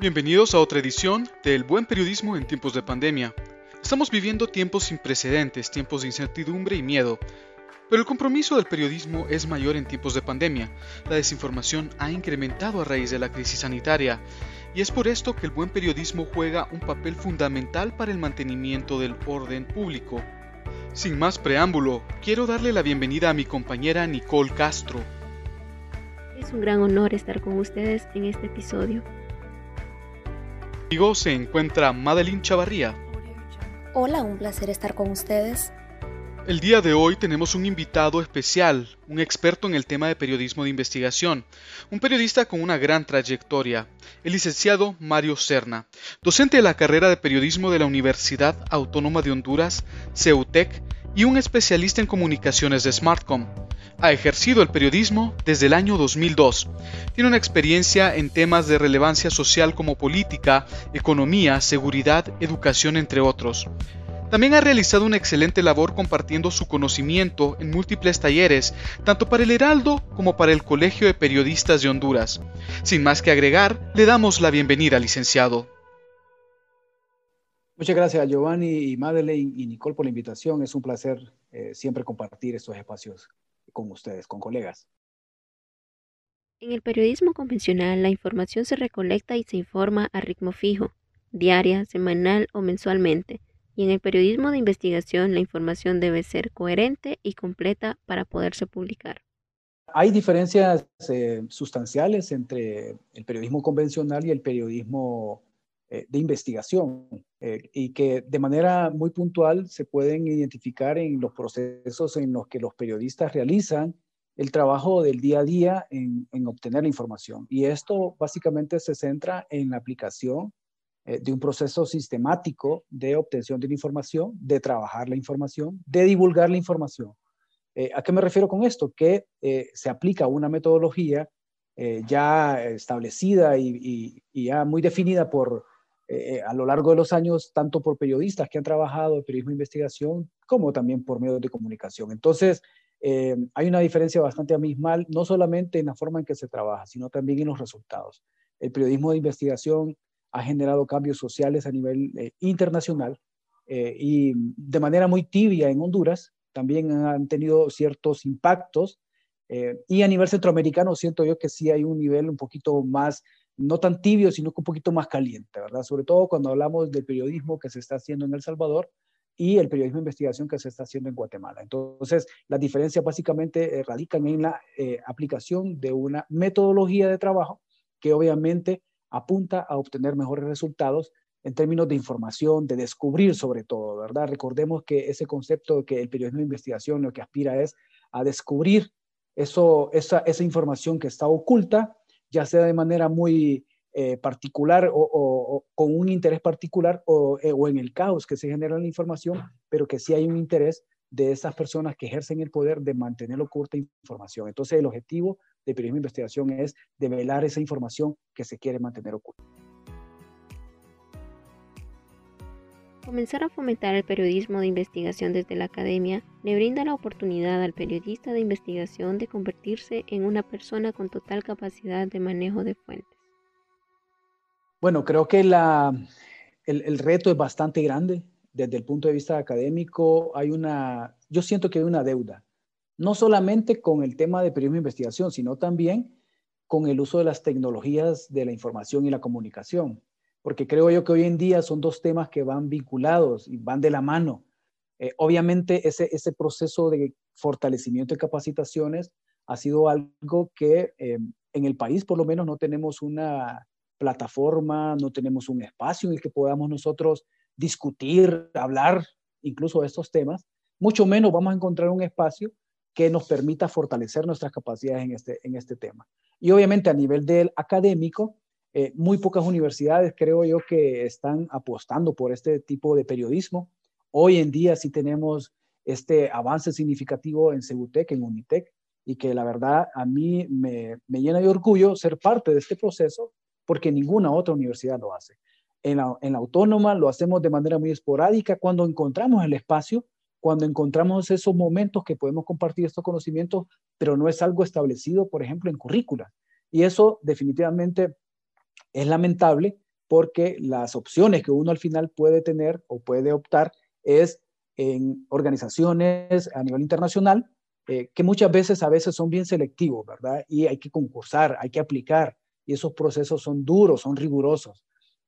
Bienvenidos a otra edición de El Buen Periodismo en tiempos de pandemia. Estamos viviendo tiempos sin precedentes, tiempos de incertidumbre y miedo. Pero el compromiso del periodismo es mayor en tiempos de pandemia. La desinformación ha incrementado a raíz de la crisis sanitaria y es por esto que el buen periodismo juega un papel fundamental para el mantenimiento del orden público. Sin más preámbulo, quiero darle la bienvenida a mi compañera Nicole Castro. Es un gran honor estar con ustedes en este episodio. Conmigo se encuentra Madeline Chavarría. Hola, un placer estar con ustedes. El día de hoy tenemos un invitado especial, un experto en el tema de periodismo de investigación, un periodista con una gran trayectoria, el licenciado Mario Serna, docente de la carrera de periodismo de la Universidad Autónoma de Honduras, CEUTEC, y un especialista en comunicaciones de Smartcom. Ha ejercido el periodismo desde el año 2002. Tiene una experiencia en temas de relevancia social como política, economía, seguridad, educación, entre otros. También ha realizado una excelente labor compartiendo su conocimiento en múltiples talleres, tanto para el Heraldo como para el Colegio de Periodistas de Honduras. Sin más que agregar, le damos la bienvenida, licenciado. Muchas gracias Giovanni y Madeleine y Nicole por la invitación. Es un placer eh, siempre compartir estos espacios con ustedes, con colegas. En el periodismo convencional, la información se recolecta y se informa a ritmo fijo, diaria, semanal o mensualmente. Y en el periodismo de investigación, la información debe ser coherente y completa para poderse publicar. Hay diferencias eh, sustanciales entre el periodismo convencional y el periodismo eh, de investigación eh, y que de manera muy puntual se pueden identificar en los procesos en los que los periodistas realizan el trabajo del día a día en, obtener la información. Y esto básicamente se centra en la aplicación eh, de un proceso sistemático de obtención de la información, de trabajar la información, de divulgar la información. ¿A qué me refiero con esto? Que se aplica una metodología ya establecida y, ya muy definida por, eh, a lo largo de los años, tanto por periodistas que han trabajado en periodismo de investigación, como también por medios de comunicación. Entonces, eh, hay una diferencia bastante abismal, no solamente en la forma en que se trabaja, sino también en los resultados. El periodismo de investigación ha generado cambios sociales a nivel eh, internacional y de manera muy tibia en Honduras, también han tenido ciertos impactos. y a nivel centroamericano siento yo que sí hay un nivel un poquito más no tan tibio, sino un poquito más caliente, ¿verdad? Sobre todo cuando hablamos del periodismo que se está haciendo en El Salvador y el periodismo de investigación que se está haciendo en Guatemala. Entonces, las diferencias básicamente eh, radican en la eh, aplicación de una metodología de trabajo que obviamente apunta a obtener mejores resultados en términos de información, de descubrir sobre todo, ¿verdad? Recordemos que ese concepto que el periodismo de investigación lo que aspira es a descubrir eso, esa, esa información que está oculta ya sea de manera muy eh, particular o, con un interés particular eh, o, en el caos que se genera en la información, pero que sí hay un interés de esas personas que ejercen el poder de mantener oculta información. Entonces, el objetivo de periodismo de investigación es develar esa información que se quiere mantener oculta. Comenzar a fomentar el periodismo de investigación desde la academia le brinda la oportunidad al periodista de investigación de convertirse en una persona con total capacidad de manejo de fuentes. Bueno, creo que el, el, reto es bastante grande. Desde el punto de vista académico, hay una, yo siento que hay una deuda, no solamente con el tema de periodismo de investigación, sino también con el uso de las tecnologías de la información y la comunicación porque creo yo que hoy en día son dos temas que van vinculados y van de la mano. Eh, obviamente ese, ese proceso de fortalecimiento de capacitaciones ha sido algo que eh, en el país por lo menos no tenemos una plataforma, no tenemos un espacio en el que podamos nosotros discutir, hablar incluso de estos temas, mucho menos vamos a encontrar un espacio que nos permita fortalecer nuestras capacidades en este, en este tema. Y obviamente a nivel del académico, eh, muy pocas universidades creo yo que están apostando por este tipo de periodismo. Hoy en día sí tenemos este avance significativo en Cebutec, en Unitec, y que la verdad a mí me, llena de orgullo ser parte de este proceso porque ninguna otra universidad lo hace. En la, en la autónoma lo hacemos de manera muy esporádica cuando encontramos el espacio, cuando encontramos esos momentos que podemos compartir estos conocimientos, pero no es algo establecido, por ejemplo, en currícula. Y eso definitivamente es lamentable porque las opciones que uno al final puede tener o puede optar es en organizaciones a nivel internacional, eh, que muchas veces a veces son bien selectivos, ¿verdad? Y hay que concursar, hay que aplicar, y esos procesos son duros, son rigurosos.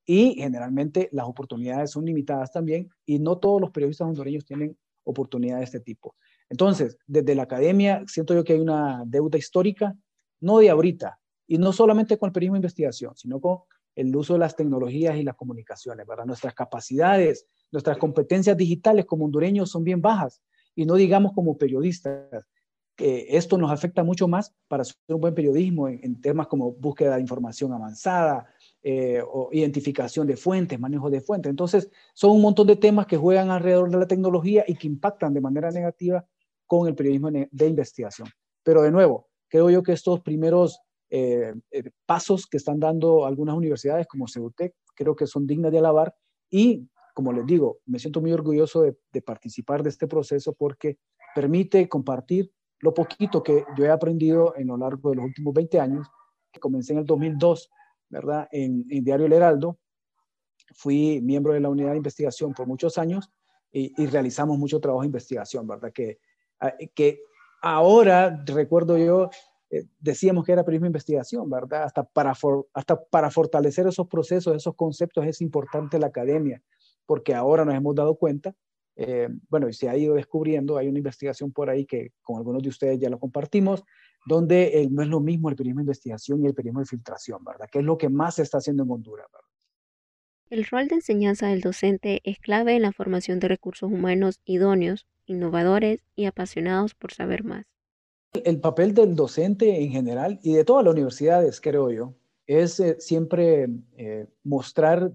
Y generalmente las oportunidades son limitadas también, y no todos los periodistas hondureños tienen oportunidades de este tipo. Entonces, desde la academia, siento yo que hay una deuda histórica, no de ahorita, y no solamente con el periodismo de investigación, sino con el uso de las tecnologías y las comunicaciones, ¿verdad? Nuestras capacidades, nuestras competencias digitales como hondureños son bien bajas y no digamos como periodistas. que esto nos afecta mucho más para hacer un buen periodismo en, temas como búsqueda de información avanzada eh, o identificación de fuentes, manejo de fuentes. Entonces, son un montón de temas que juegan alrededor de la tecnología y que impactan de manera negativa con el periodismo de investigación. Pero de nuevo, creo yo que estos primeros eh, eh, pasos que están dando algunas universidades como CEUTEC, creo que son dignas de alabar y, como les digo, me siento muy orgulloso de, participar de este proceso porque permite compartir lo poquito que yo he aprendido en lo largo de los últimos 20 años, que comencé en el 2002, ¿verdad? En, Diario El Heraldo, fui miembro de la unidad de investigación por muchos años y, realizamos mucho trabajo de investigación, ¿verdad? Que, que ahora, recuerdo yo, eh, decíamos que era periodismo de investigación, ¿verdad? Hasta para, hasta para fortalecer esos procesos, esos conceptos es importante la academia, porque ahora nos hemos dado cuenta, eh, bueno, y se ha ido descubriendo, hay una investigación por ahí que con algunos de ustedes ya lo compartimos, donde no es lo mismo el periodismo de investigación y el periodismo de filtración, ¿verdad? Que es lo que más se está haciendo en Honduras, ¿verdad? El rol de enseñanza del docente es clave en la formación de recursos humanos idóneos, innovadores y apasionados por saber más. El papel del docente en general y de todas las universidades, creo yo, es eh, siempre eh, mostrar,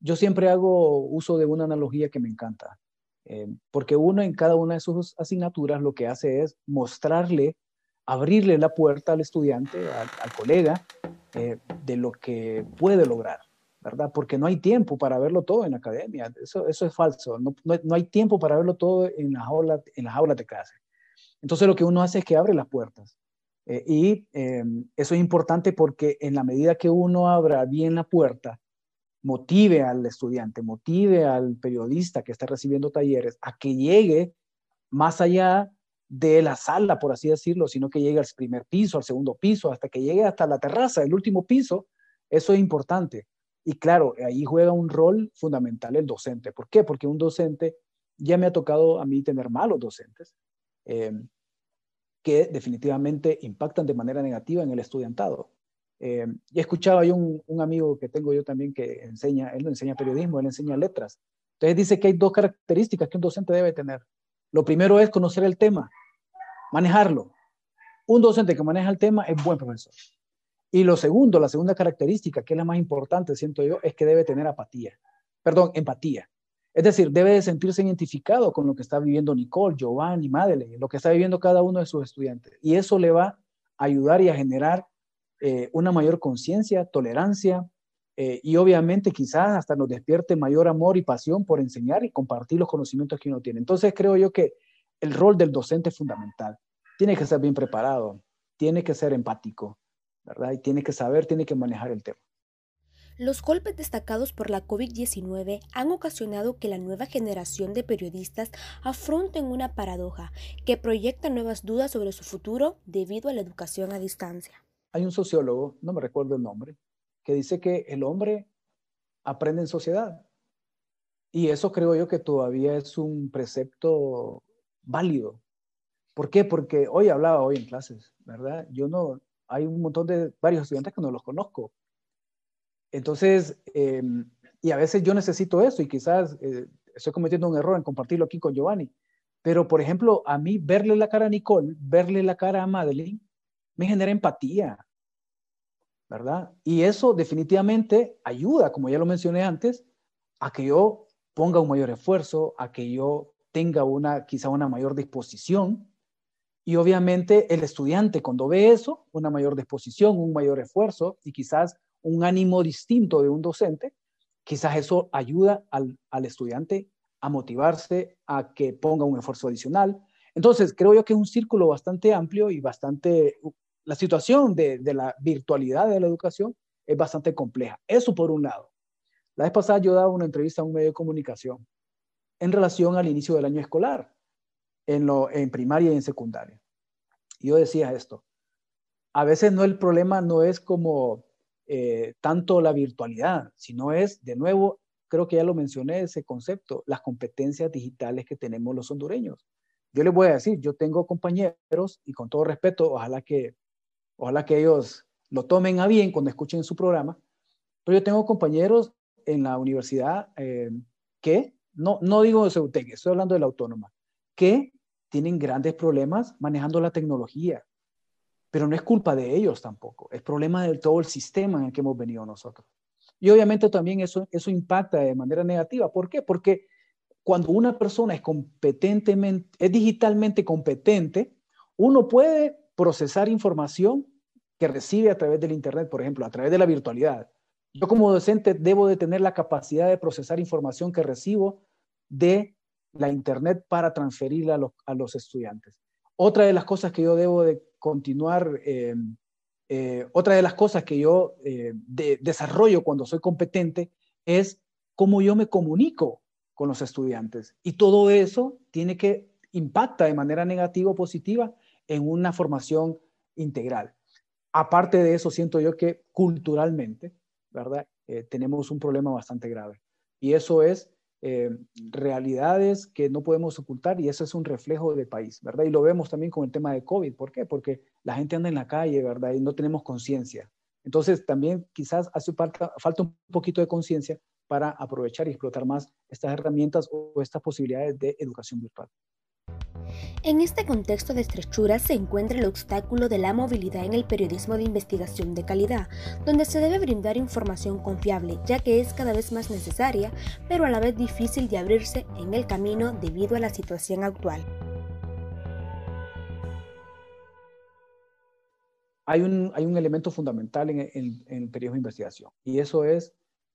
yo siempre hago uso de una analogía que me encanta, eh, porque uno en cada una de sus asignaturas lo que hace es mostrarle, abrirle la puerta al estudiante, al, colega, de lo que puede lograr. ¿verdad? Porque no hay tiempo para verlo todo en la academia. Eso, eso es falso. No, no, hay tiempo para verlo todo en las aulas, en las aulas de clase. Entonces lo que uno hace es que abre las puertas. Eh, y eh, eso es importante porque en la medida que uno abra bien la puerta, motive al estudiante, motive al periodista que está recibiendo talleres a que llegue más allá de la sala, por así decirlo, sino que llegue al primer piso, al segundo piso, hasta que llegue hasta la terraza, el último piso. Eso es importante. Y claro, ahí juega un rol fundamental el docente. ¿Por qué? Porque un docente, ya me ha tocado a mí tener malos docentes, eh, que definitivamente impactan de manera negativa en el estudiantado. Eh, y escuchaba yo un, un, amigo que tengo yo también que enseña, él no enseña periodismo, él enseña letras. Entonces dice que hay dos características que un docente debe tener. Lo primero es conocer el tema, manejarlo. Un docente que maneja el tema es buen profesor. Y lo segundo, la segunda característica, que es la más importante, siento yo, es que debe tener apatía. Perdón, empatía. Es decir, debe de sentirse identificado con lo que está viviendo Nicole, Giovanni, Madeleine, lo que está viviendo cada uno de sus estudiantes. Y eso le va a ayudar y a generar eh, una mayor conciencia, tolerancia eh, y obviamente quizás hasta nos despierte mayor amor y pasión por enseñar y compartir los conocimientos que uno tiene. Entonces creo yo que el rol del docente es fundamental. Tiene que ser bien preparado, tiene que ser empático, ¿verdad? Y tiene que saber, tiene que manejar el tema. Los golpes destacados por la COVID-19 han ocasionado que la nueva generación de periodistas afronten una paradoja que proyecta nuevas dudas sobre su futuro debido a la educación a distancia. Hay un sociólogo, no me recuerdo el nombre, que dice que el hombre aprende en sociedad. Y eso creo yo que todavía es un precepto válido. ¿Por qué? Porque hoy hablaba hoy en clases, ¿verdad? Yo no, hay un montón de varios estudiantes que no los conozco, entonces, em, y a veces yo necesito eso y quizás eh, estoy cometiendo un error en compartirlo aquí con Giovanni. Pero, por ejemplo, a mí verle la cara a Nicole, verle la cara a Madeline, me genera empatía, ¿verdad? Y eso definitivamente ayuda, como ya lo mencioné antes, a que yo ponga un mayor esfuerzo, a que yo tenga una, quizá una mayor disposición. Y obviamente el estudiante cuando ve eso, una mayor disposición, un mayor esfuerzo y quizás un ánimo distinto de un docente, quizás eso ayuda al, estudiante a motivarse, a que ponga un esfuerzo adicional. Entonces, creo yo que es un círculo bastante amplio y bastante, la situación de, la virtualidad de la educación es bastante compleja. Eso por un lado. La vez pasada yo daba una entrevista a un medio de comunicación en relación al inicio del año escolar, en, lo, en primaria y en secundaria. Y yo decía esto, a veces no el problema no es como eh, tanto la virtualidad, sino es, de nuevo, creo que ya lo mencioné ese concepto, las competencias digitales que tenemos los hondureños. Yo les voy a decir, yo tengo compañeros y con todo respeto, ojalá que, ojalá que ellos lo tomen a bien cuando escuchen su programa, pero yo tengo compañeros en la universidad eh, que, no, no digo de Ceutec, estoy hablando de la autónoma, que tienen grandes problemas manejando la tecnología, pero no es culpa de ellos tampoco, es problema de todo el sistema en el que hemos venido nosotros. Y obviamente también eso, eso impacta de manera negativa. ¿Por qué? Porque cuando una persona es competentemente, es digitalmente competente, uno puede procesar información que recibe a través del Internet, por ejemplo, a través de la virtualidad. Yo como docente debo de tener la capacidad de procesar información que recibo de la Internet para transferirla a los, estudiantes. Otra de las cosas que yo debo de continuar, eh, eh, otra de las cosas que yo eh, desarrollo cuando soy competente es cómo yo me comunico con los estudiantes. Y todo eso tiene que impacta de manera negativa o positiva en una formación integral. Aparte de eso, siento yo que culturalmente, ¿verdad? tenemos un problema bastante grave. Y eso es eh, realidades que no podemos ocultar y eso es un reflejo del país, ¿verdad? Y lo vemos también con el tema de COVID. ¿Por qué? Porque la gente anda en la calle, ¿verdad? Y no tenemos conciencia. Entonces, también quizás hace falta, falta un poquito de conciencia para aprovechar y explotar más estas herramientas o estas posibilidades de educación virtual. En este contexto de estrechura se encuentra el obstáculo de la movilidad en el periodismo de investigación de calidad, donde se debe brindar información confiable, ya que es cada vez más necesaria, pero a la vez difícil de abrirse en el camino debido a la situación actual. Hay un, hay un elemento fundamental en, el periodismo de investigación y eso es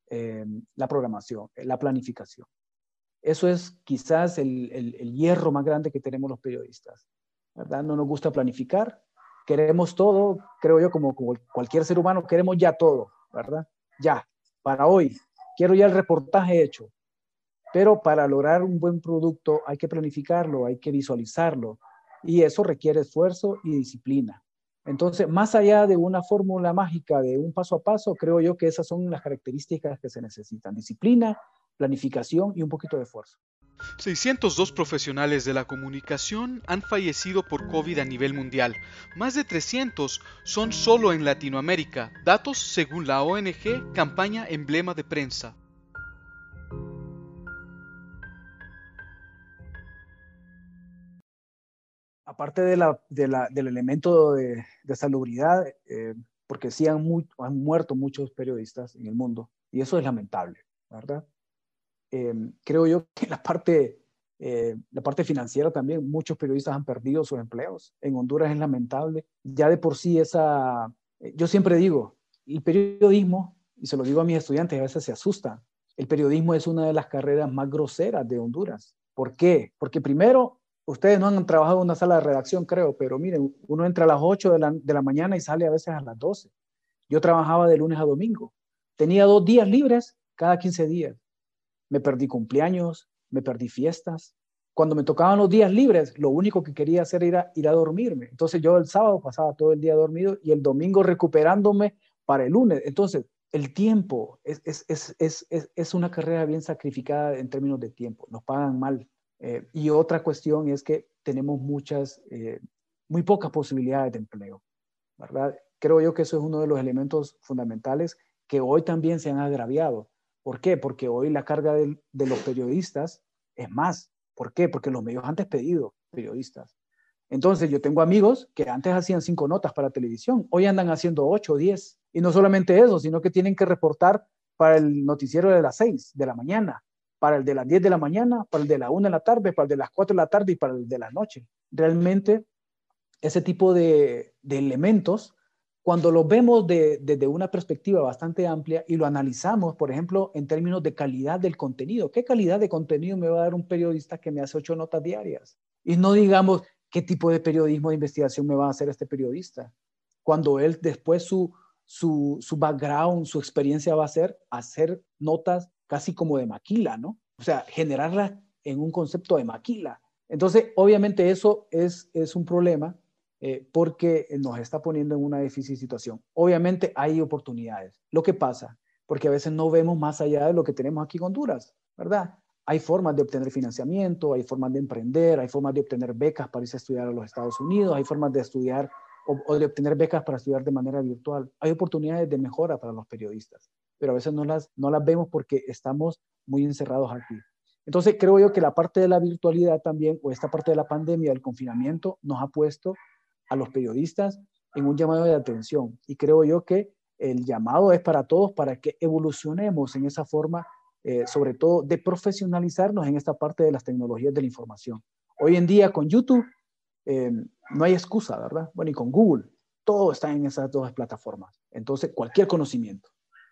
eh, la programación, la planificación. Eso es quizás el, hierro más grande que tenemos los periodistas, ¿verdad? No nos gusta planificar, queremos todo, creo yo, como, cualquier ser humano, queremos ya todo, ¿verdad? Ya, para hoy, quiero ya el reportaje hecho. Pero para lograr un buen producto hay que planificarlo, hay que visualizarlo, y eso requiere esfuerzo y disciplina. Entonces, más allá de una fórmula mágica de un paso a paso, creo yo que esas son las características que se necesitan. Disciplina, planificación y un poquito de esfuerzo. 602 profesionales de la comunicación han fallecido por COVID a nivel mundial. Más de 300 son solo en Latinoamérica. Datos según la ONG Campaña Emblema de Prensa. Aparte de la, del elemento de, salubridad, eh, porque sí han, han muerto muchos periodistas en el mundo, y eso es lamentable, ¿verdad? Em, creo yo que la parte, eh, la parte financiera también, muchos periodistas han perdido sus empleos. En Honduras es lamentable. Ya de por sí esa, eh, yo siempre digo, el periodismo, y se lo digo a mis estudiantes, a veces se asustan, el periodismo es una de las carreras más groseras de Honduras. ¿Por qué? Porque primero, ustedes no han trabajado en una sala de redacción, creo, pero miren, uno entra a las 8 de la, de la mañana y sale a veces a las 12. Yo trabajaba de lunes a domingo. Tenía dos días libres cada 15 días me perdí cumpleaños, me perdí fiestas. Cuando me tocaban los días libres, lo único que quería hacer era ir a dormirme. Entonces yo el sábado pasaba todo el día dormido y el domingo recuperándome para el lunes. Entonces, el tiempo es, es, es, es una carrera bien sacrificada en términos de tiempo. Nos pagan mal. Eh, y otra cuestión es que tenemos muchas, eh, muy pocas posibilidades de empleo. ¿verdad? Creo yo que eso es uno de los elementos fundamentales que hoy también se han agraviado. ¿Por qué? Porque hoy la carga de, los periodistas es más. ¿Por qué? Porque los medios han despedido periodistas. Entonces yo tengo amigos que antes hacían cinco notas para televisión, hoy andan haciendo ocho o diez. Y no solamente eso, sino que tienen que reportar para el noticiero de las seis de la mañana, para el de las diez de la mañana, para el de la una de la tarde, para el de las cuatro de la tarde y para el de la noche. Realmente ese tipo de, elementos cuando lo vemos desde una perspectiva bastante amplia y lo analizamos, por ejemplo, en términos de calidad del contenido, ¿qué calidad de contenido me va a dar un periodista que me hace ocho notas diarias? Y no digamos qué tipo de periodismo de investigación me va a hacer este periodista, cuando él después su, su, su background, su experiencia va a ser hacer notas casi como de maquila, ¿no? O sea, generarlas en un concepto de maquila. Entonces, obviamente eso es, es un problema eh, porque nos está poniendo en una difícil situación. Obviamente hay oportunidades. Lo que pasa, porque a veces no vemos más allá de lo que tenemos aquí en Honduras, ¿verdad? Hay formas de obtener financiamiento, hay formas de emprender, hay formas de obtener becas para irse a estudiar a los Estados Unidos, hay formas de estudiar o, de obtener becas para estudiar de manera virtual. Hay oportunidades de mejora para los periodistas, pero a veces no las, no las vemos porque estamos muy encerrados aquí. Entonces, creo yo que la parte de la virtualidad también, o esta parte de la pandemia, del confinamiento, nos ha puesto a los periodistas en un llamado de atención. Y creo yo que el llamado es para todos, para que evolucionemos en esa forma, eh, sobre todo de profesionalizarnos en esta parte de las tecnologías de la información. Hoy en día con YouTube eh, no hay excusa, ¿verdad? Bueno, y con Google, todo está en esas dos plataformas. Entonces, cualquier conocimiento.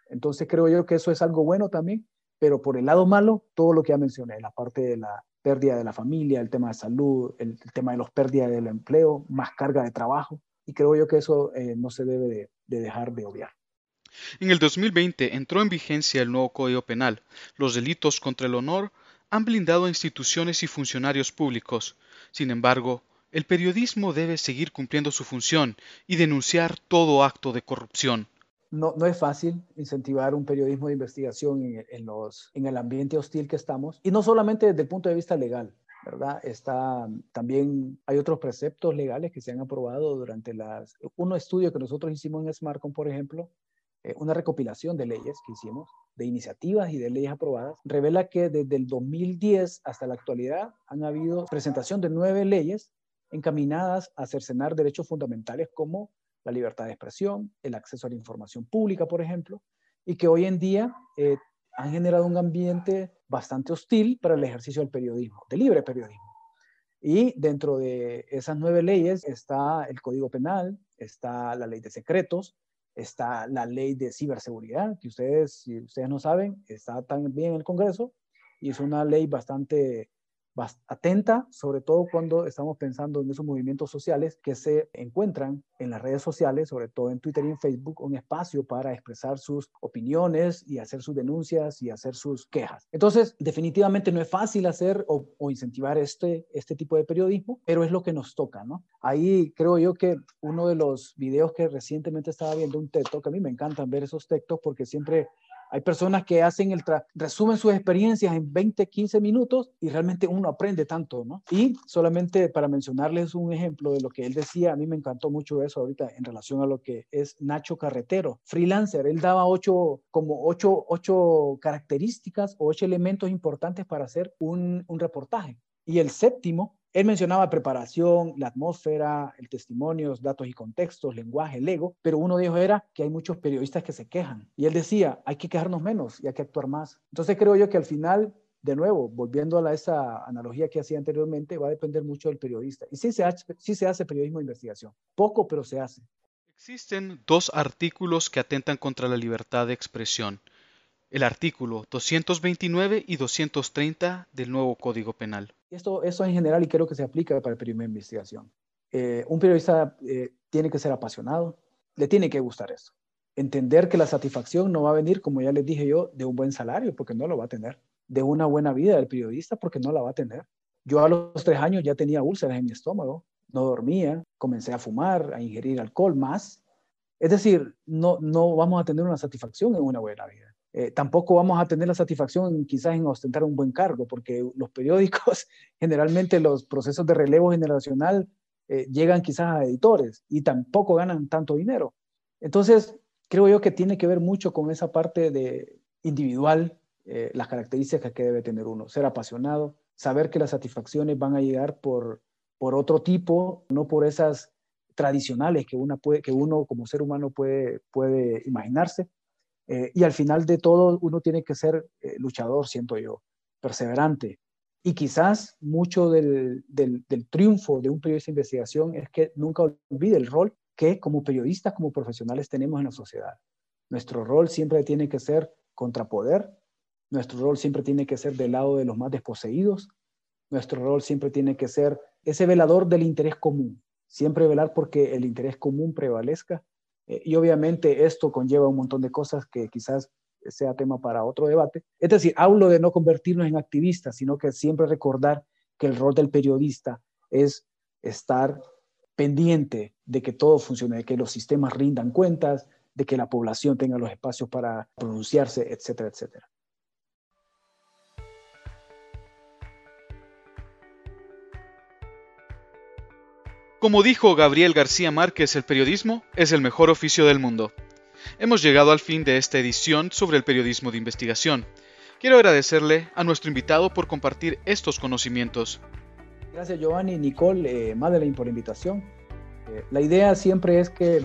Entonces, creo yo que eso es algo bueno también, pero por el lado malo, todo lo que ya mencioné, la parte de la pérdida de la familia, el tema de salud, el, tema de los pérdidas del empleo, más carga de trabajo, y creo yo que eso eh, no se debe de dejar de obviar. En el 2020 entró en vigencia el nuevo Código Penal. Los delitos contra el honor han blindado a instituciones y funcionarios públicos. Sin embargo, el periodismo debe seguir cumpliendo su función y denunciar todo acto de corrupción. No, no es fácil incentivar un periodismo de investigación en, los, en el ambiente hostil que estamos, y no solamente desde el punto de vista legal, ¿verdad? Está, también hay otros preceptos legales que se han aprobado durante las... Un estudio que nosotros hicimos en Smartcom, por ejemplo, eh, una recopilación de leyes que hicimos, de iniciativas y de leyes aprobadas, revela que desde el 2010 hasta la actualidad han habido presentación de nueve leyes encaminadas a cercenar derechos fundamentales como la libertad de expresión, el acceso a la información pública, por ejemplo, y que hoy en día eh, han generado un ambiente bastante hostil para el ejercicio del periodismo, del libre periodismo. Y dentro de esas nueve leyes está el Código Penal, está la ley de secretos, está la ley de ciberseguridad, que ustedes, si ustedes no saben, está también en el Congreso y es una ley bastante atenta, sobre todo cuando estamos pensando en esos movimientos sociales que se encuentran en las redes sociales, sobre todo en Twitter y en Facebook, un espacio para expresar sus opiniones y hacer sus denuncias y hacer sus quejas. Entonces, definitivamente no es fácil hacer o, incentivar este, este tipo de periodismo, pero es lo que nos toca, ¿no? Ahí creo yo que uno de los videos que recientemente estaba viendo, un texto, que a mí me encantan ver esos textos porque siempre hay personas que hacen el resumen sus experiencias en 20, 15 minutos y realmente uno aprende tanto, ¿no? Y solamente para mencionarles un ejemplo de lo que él decía, a mí me encantó mucho eso ahorita en relación a lo que es Nacho Carretero, freelancer. Él daba ocho, como ocho, ocho características o ocho elementos importantes para hacer un, un reportaje. Y el séptimo él mencionaba preparación, la atmósfera, el testimonio, datos y contextos, lenguaje, el ego, pero uno de ellos era que hay muchos periodistas que se quejan. Y él decía, hay que quejarnos menos y hay que actuar más. Entonces creo yo que al final, de nuevo, volviendo a esa analogía que hacía anteriormente, va a depender mucho del periodista. Y sí se, hace, sí se hace periodismo de investigación. Poco, pero se hace. Existen dos artículos que atentan contra la libertad de expresión. El artículo 229 y 230 del nuevo Código Penal. Esto, eso en general y creo que se aplica para el periodismo de investigación. Eh, un periodista eh, tiene que ser apasionado, le tiene que gustar eso. Entender que la satisfacción no va a venir, como ya les dije yo, de un buen salario, porque no lo va a tener. De una buena vida del periodista, porque no la va a tener. Yo a los tres años ya tenía úlceras en mi estómago, no dormía, comencé a fumar, a ingerir alcohol más. Es decir, no, no vamos a tener una satisfacción en una buena vida. Eh, tampoco vamos a tener la satisfacción quizás en ostentar un buen cargo, porque los periódicos, generalmente los procesos de relevo generacional eh, llegan quizás a editores y tampoco ganan tanto dinero. Entonces, creo yo que tiene que ver mucho con esa parte de individual, eh, las características que debe tener uno, ser apasionado, saber que las satisfacciones van a llegar por, por otro tipo, no por esas tradicionales que, una que uno como ser humano puede, puede imaginarse. Eh, y al final de todo, uno tiene que ser eh, luchador, siento yo, perseverante. Y quizás mucho del, del, triunfo de un periodista de investigación es que nunca olvide el rol que como periodistas, como profesionales tenemos en la sociedad. Nuestro rol siempre tiene que ser contrapoder, nuestro rol siempre tiene que ser del lado de los más desposeídos, nuestro rol siempre tiene que ser ese velador del interés común, siempre velar porque el interés común prevalezca y obviamente esto conlleva un montón de cosas que quizás sea tema para otro debate. Es decir, hablo de no convertirnos en activistas, sino que siempre recordar que el rol del periodista es estar pendiente de que todo funcione, de que los sistemas rindan cuentas, de que la población tenga los espacios para pronunciarse, etcétera, etcétera. Como dijo Gabriel García Márquez, el periodismo es el mejor oficio del mundo. Hemos llegado al fin de esta edición sobre el periodismo de investigación. Quiero agradecerle a nuestro invitado por compartir estos conocimientos. Gracias Giovanni, Nicole, eh, Madeleine por la invitación. Eh, la idea siempre es que,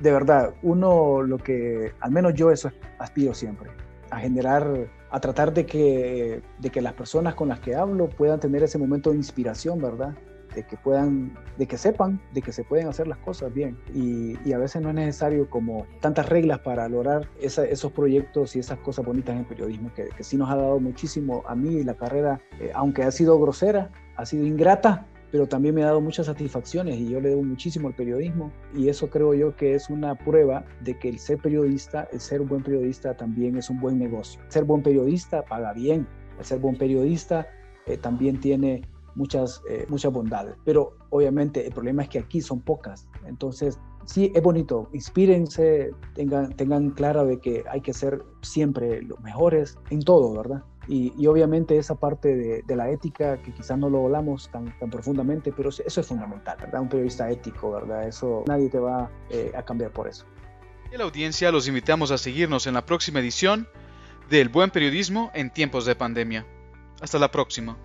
de verdad, uno lo que, al menos yo eso aspiro siempre, a generar, a tratar de que, de que las personas con las que hablo puedan tener ese momento de inspiración, ¿verdad? De que puedan, de que sepan de que se pueden hacer las cosas bien. Y, a veces no es necesario como tantas reglas para lograr esos proyectos y esas cosas bonitas en el periodismo, que, que sí nos ha dado muchísimo a mí la carrera, eh, aunque ha sido grosera, ha sido ingrata, pero también me ha dado muchas satisfacciones y yo le debo muchísimo al periodismo y eso creo yo que es una prueba de que el ser periodista, el ser un buen periodista también es un buen negocio. Ser buen periodista paga bien, el ser buen periodista eh, también tiene muchas, eh, muchas bondades. Pero obviamente el problema es que aquí son pocas. Entonces, sí, es bonito. Inspírense, tengan, tengan claro de que hay que ser siempre los mejores en todo, ¿verdad? Y, obviamente esa parte de, la ética que quizás no lo hablamos tan, tan profundamente, pero eso es fundamental, ¿verdad? Un periodista ético, ¿verdad? Eso nadie te va eh, a cambiar por eso. Y la audiencia los invitamos a seguirnos en la próxima edición del Buen Periodismo en tiempos de pandemia. Hasta la próxima.